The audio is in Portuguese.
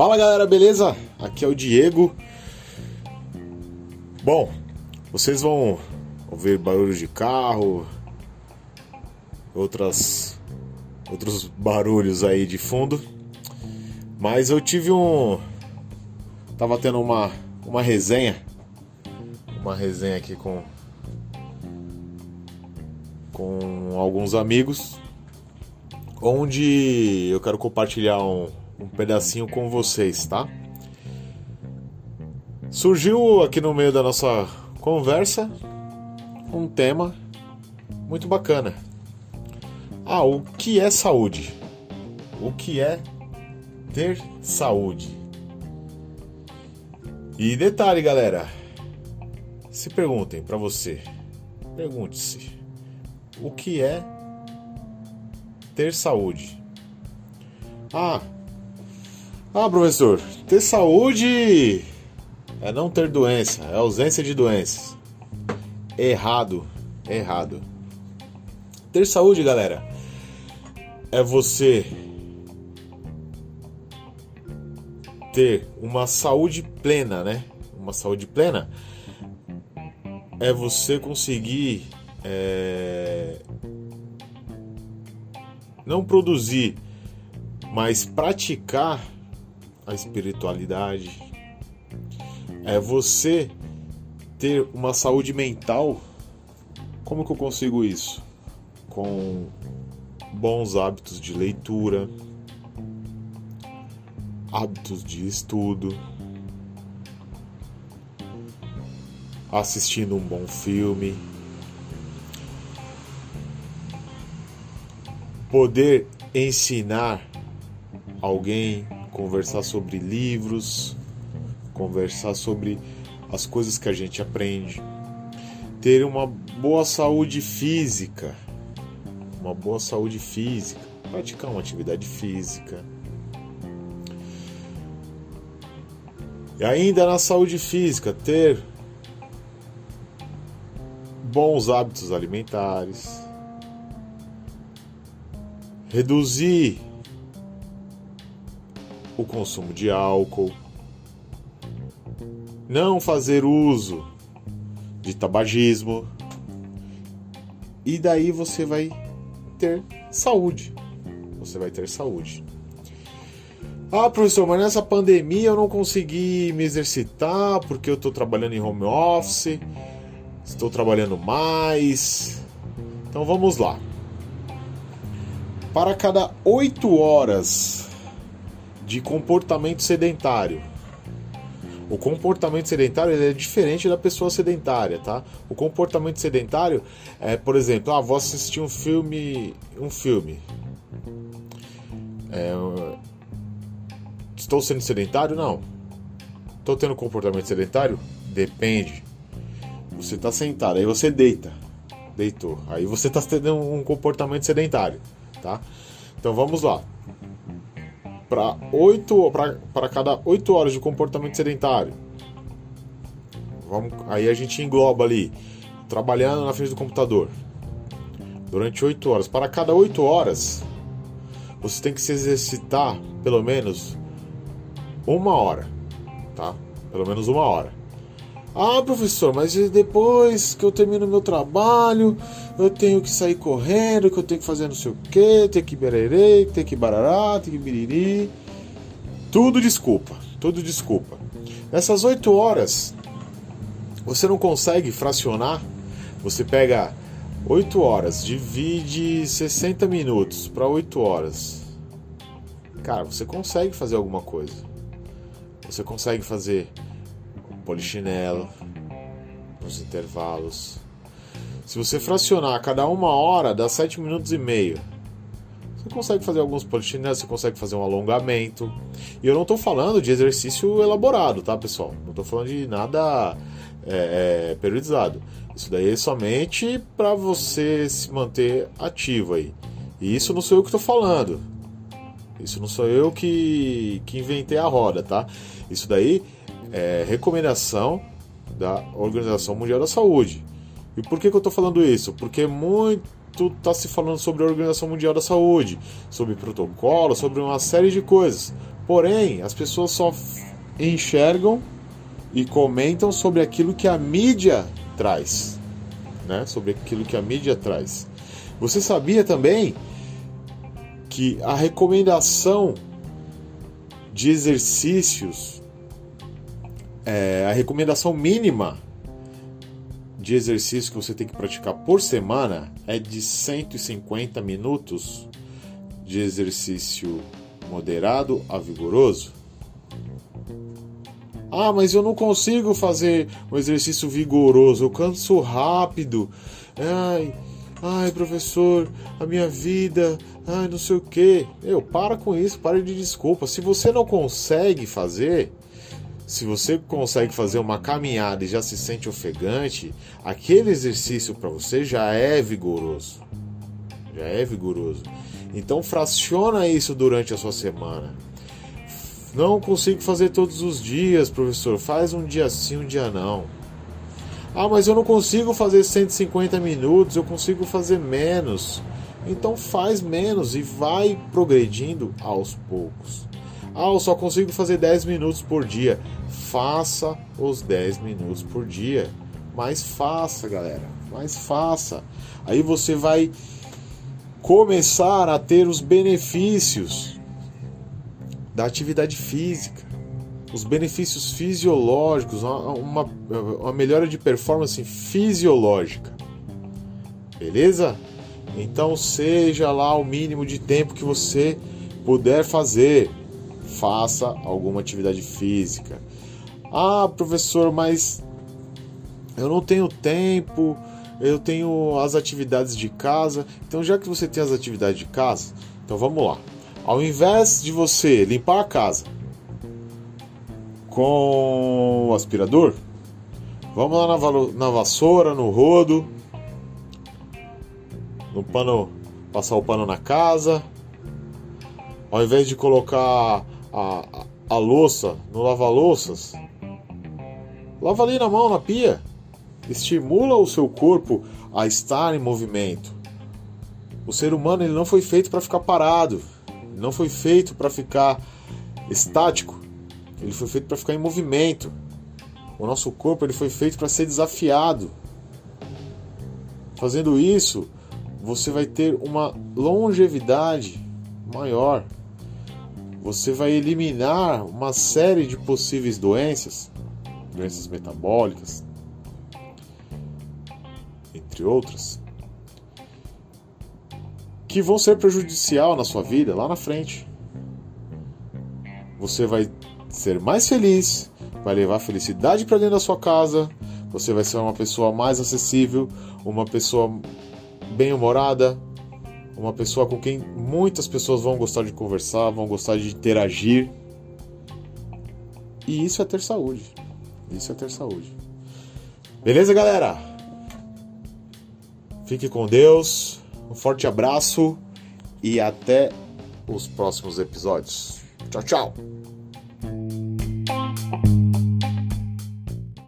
Fala galera, beleza? Aqui é o Diego. Bom, vocês vão ouvir barulhos de carro, outras outros barulhos aí de fundo. Mas eu tive um tava tendo uma uma resenha, uma resenha aqui com com alguns amigos, onde eu quero compartilhar um, um pedacinho com vocês, tá? Surgiu aqui no meio da nossa conversa um tema muito bacana. Ah, o que é saúde? O que é ter saúde? E detalhe, galera, se perguntem para você, pergunte-se, o que é ter saúde? Ah, ah, professor, ter saúde é não ter doença, é ausência de doenças. Errado, errado. Ter saúde, galera, é você ter uma saúde plena, né? Uma saúde plena é você conseguir é, não produzir, mas praticar a espiritualidade. É você ter uma saúde mental. Como que eu consigo isso? Com bons hábitos de leitura, hábitos de estudo, assistindo um bom filme, poder ensinar alguém, conversar sobre livros, conversar sobre as coisas que a gente aprende, ter uma boa saúde física, uma boa saúde física, praticar uma atividade física. E ainda na saúde física, ter bons hábitos alimentares, reduzir o consumo de álcool, não fazer uso de tabagismo, e daí você vai ter saúde. Você vai ter saúde. Ah, professor, mas nessa pandemia eu não consegui me exercitar porque eu estou trabalhando em home office, estou trabalhando mais. Então vamos lá. Para cada 8 horas de comportamento sedentário, o comportamento sedentário é diferente da pessoa sedentária, tá? O comportamento sedentário é, por exemplo, ah, vou assistir um filme, um filme. É, estou sendo sedentário? Não. Estou tendo comportamento sedentário? Depende. Você está sentado, aí você deita, deitou, aí você está tendo um comportamento sedentário tá? Então vamos lá. Para oito para cada 8 horas de comportamento sedentário. Vamos, aí a gente engloba ali trabalhando na frente do computador. Durante 8 horas, para cada 8 horas, você tem que se exercitar pelo menos uma hora, tá? Pelo menos uma hora. Ah, professor, mas depois que eu termino meu trabalho, eu tenho que sair correndo, que eu tenho que fazer não sei o que, tem que bererê, tem que barará, tem que biriri. Tudo desculpa, tudo desculpa. Nessas 8 horas, você não consegue fracionar, você pega 8 horas, divide 60 minutos para 8 horas. Cara, você consegue fazer alguma coisa. Você consegue fazer polichinelo, nos intervalos. Se você fracionar cada uma hora, dá 7 minutos e meio. Você consegue fazer alguns polichinelos, você consegue fazer um alongamento. E eu não estou falando de exercício elaborado, tá, pessoal? Não estou falando de nada é, é, periodizado. Isso daí é somente para você se manter ativo aí. E isso não sou eu que estou falando. Isso não sou eu que, que inventei a roda, tá? Isso daí é, recomendação da Organização Mundial da Saúde. E por que, que eu estou falando isso? Porque muito está se falando sobre a Organização Mundial da Saúde, sobre protocolo, sobre uma série de coisas. Porém, as pessoas só enxergam e comentam sobre aquilo que a mídia traz, né? Sobre aquilo que a mídia traz. Você sabia também que a recomendação de exercícios, é, a recomendação mínima de exercício que você tem que praticar por semana é de 150 minutos de exercício moderado a vigoroso. Ah, mas eu não consigo fazer um exercício vigoroso, eu canso rápido. Ai, ai, professor, a minha vida, ai, não sei o que. Eu para com isso, para de desculpa. Se você não consegue fazer, se você consegue fazer uma caminhada e já se sente ofegante, aquele exercício para você já é vigoroso. Já é vigoroso. Então fraciona isso durante a sua semana. Não consigo fazer todos os dias, professor. Faz um dia sim, um dia não. Ah, mas eu não consigo fazer 150 minutos, eu consigo fazer menos. Então faz menos e vai progredindo aos poucos. Ah, eu só consigo fazer 10 minutos por dia. Faça os 10 minutos por dia. Mas faça, galera. Mas faça. Aí você vai começar a ter os benefícios da atividade física, os benefícios fisiológicos, uma, uma, melhora de performance fisiológica. Beleza? Então seja lá o mínimo de tempo que você puder fazer, faça alguma atividade física. Ah, professor, mas eu não tenho tempo, eu tenho as atividades de casa. Então, já que você tem as atividades de casa, então vamos lá. Ao invés de você limpar a casa com o aspirador, vamos lá na, na vassoura, no rodo, no pano, passar o pano na casa. Ao invés de colocar a, a, louça no lava-louças, lava ali na mão, na pia. Estimula o seu corpo a estar em movimento. O ser humano ele não foi feito para ficar parado não foi feito para ficar estático, ele foi feito para ficar em movimento. O nosso corpo ele foi feito para ser desafiado. Fazendo isso, você vai ter uma longevidade maior. Você vai eliminar uma série de possíveis doenças, doenças metabólicas, entre outras que vão ser prejudicial na sua vida lá na frente. Você vai ser mais feliz, vai levar felicidade para dentro da sua casa, você vai ser uma pessoa mais acessível, uma pessoa bem-humorada, uma pessoa com quem muitas pessoas vão gostar de conversar, vão gostar de interagir. E isso é ter saúde. Isso é ter saúde. Beleza, galera? Fique com Deus. Um forte abraço e até os próximos episódios. Tchau, tchau!